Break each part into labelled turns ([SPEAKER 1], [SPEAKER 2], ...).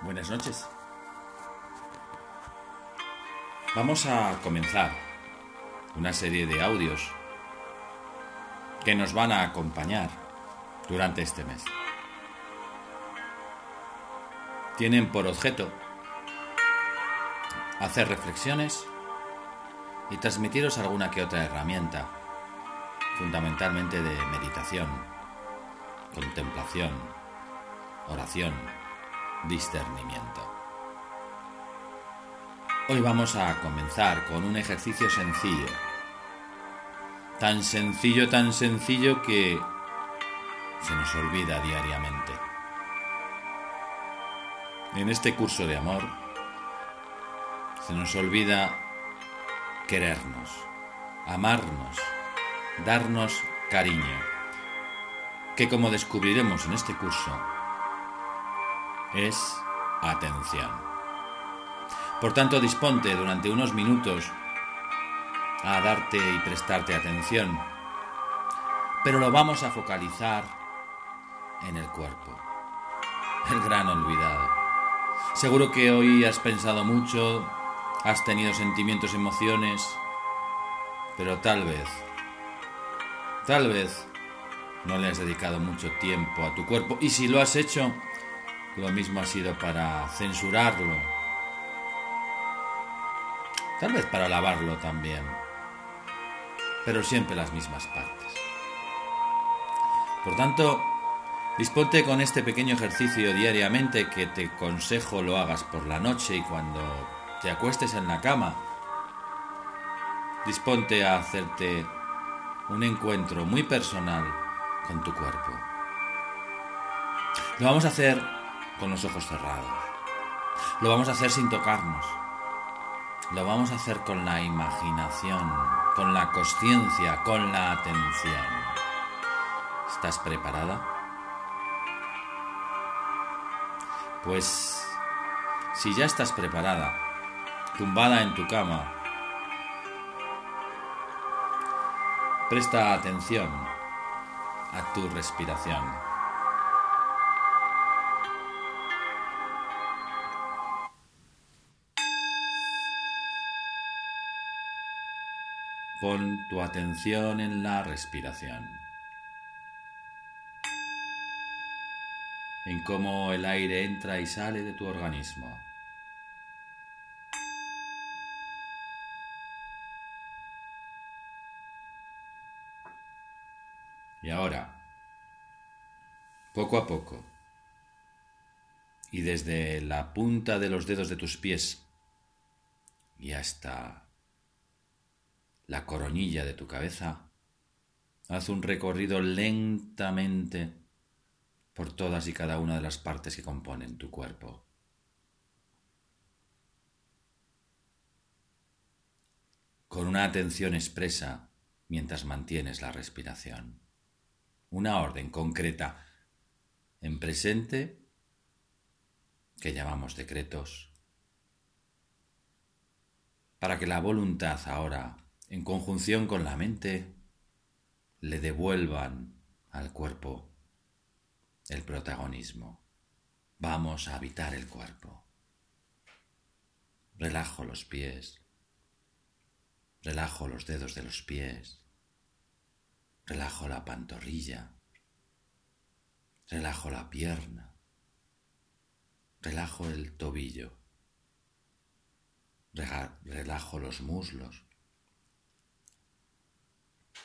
[SPEAKER 1] Buenas noches. Vamos a comenzar una serie de audios que nos van a acompañar durante este mes. Tienen por objeto hacer reflexiones y transmitiros alguna que otra herramienta, fundamentalmente de meditación, contemplación, oración, discernimiento. Hoy vamos a comenzar con un ejercicio sencillo. Tan sencillo, tan sencillo que se nos olvida diariamente. En este curso de amor se nos olvida querernos, amarnos, darnos cariño, que como descubriremos en este curso, es atención. Por tanto, disponte durante unos minutos a darte y prestarte atención, pero lo vamos a focalizar en el cuerpo, el gran olvidado. Seguro que hoy has pensado mucho Has tenido sentimientos, emociones, pero tal vez, tal vez no le has dedicado mucho tiempo a tu cuerpo. Y si lo has hecho, lo mismo ha sido para censurarlo. Tal vez para lavarlo también. Pero siempre las mismas partes. Por tanto, disponte con este pequeño ejercicio diariamente que te consejo lo hagas por la noche y cuando te acuestes en la cama, disponte a hacerte un encuentro muy personal con tu cuerpo. Lo vamos a hacer con los ojos cerrados. Lo vamos a hacer sin tocarnos. Lo vamos a hacer con la imaginación, con la conciencia, con la atención. ¿Estás preparada? Pues si ya estás preparada, tumbada en tu cama. Presta atención a tu respiración. Pon tu atención en la respiración. En cómo el aire entra y sale de tu organismo. Y ahora, poco a poco, y desde la punta de los dedos de tus pies y hasta la coronilla de tu cabeza, haz un recorrido lentamente por todas y cada una de las partes que componen tu cuerpo. Con una atención expresa mientras mantienes la respiración. Una orden concreta en presente que llamamos decretos, para que la voluntad ahora, en conjunción con la mente, le devuelvan al cuerpo el protagonismo. Vamos a habitar el cuerpo. Relajo los pies, relajo los dedos de los pies, Relajo la pantorrilla. Relajo la pierna. Relajo el tobillo. Relajo los muslos.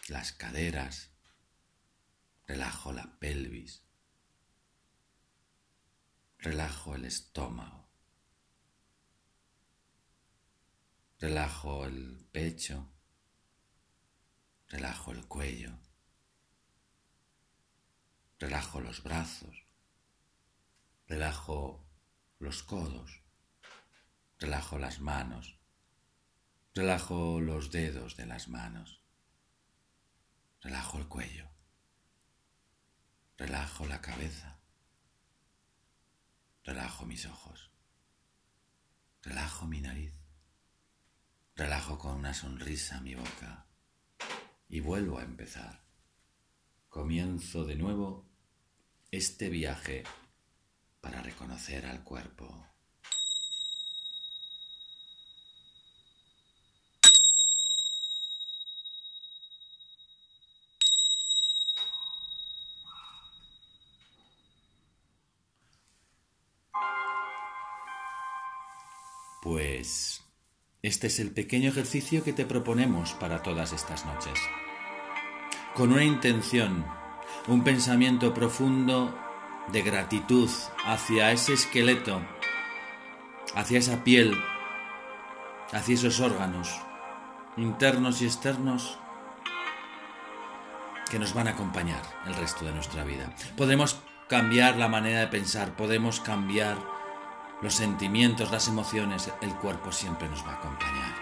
[SPEAKER 1] Las caderas. Relajo la pelvis. Relajo el estómago. Relajo el pecho. Relajo el cuello. Relajo los brazos, relajo los codos, relajo las manos, relajo los dedos de las manos, relajo el cuello, relajo la cabeza, relajo mis ojos, relajo mi nariz, relajo con una sonrisa mi boca. Y vuelvo a empezar. Comienzo de nuevo este viaje para reconocer conocer al cuerpo. Pues este es el pequeño ejercicio que te proponemos para todas estas noches. Con una intención, un pensamiento profundo de gratitud hacia ese esqueleto, hacia esa piel, hacia esos órganos, internos y externos, que nos van a acompañar el resto de nuestra vida. Podemos cambiar la manera de pensar, podemos cambiar los sentimientos, las emociones, el cuerpo siempre nos va a acompañar.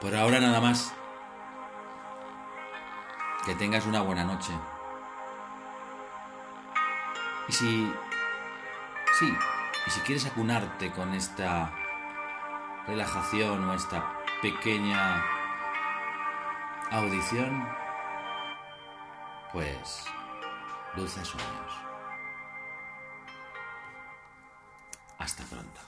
[SPEAKER 1] Por ahora nada más. Que tengas una buena noche. Y si... Sí, y si quieres acunarte con esta relajación o esta pequeña audición, pues dulces sueños. Hasta pronto.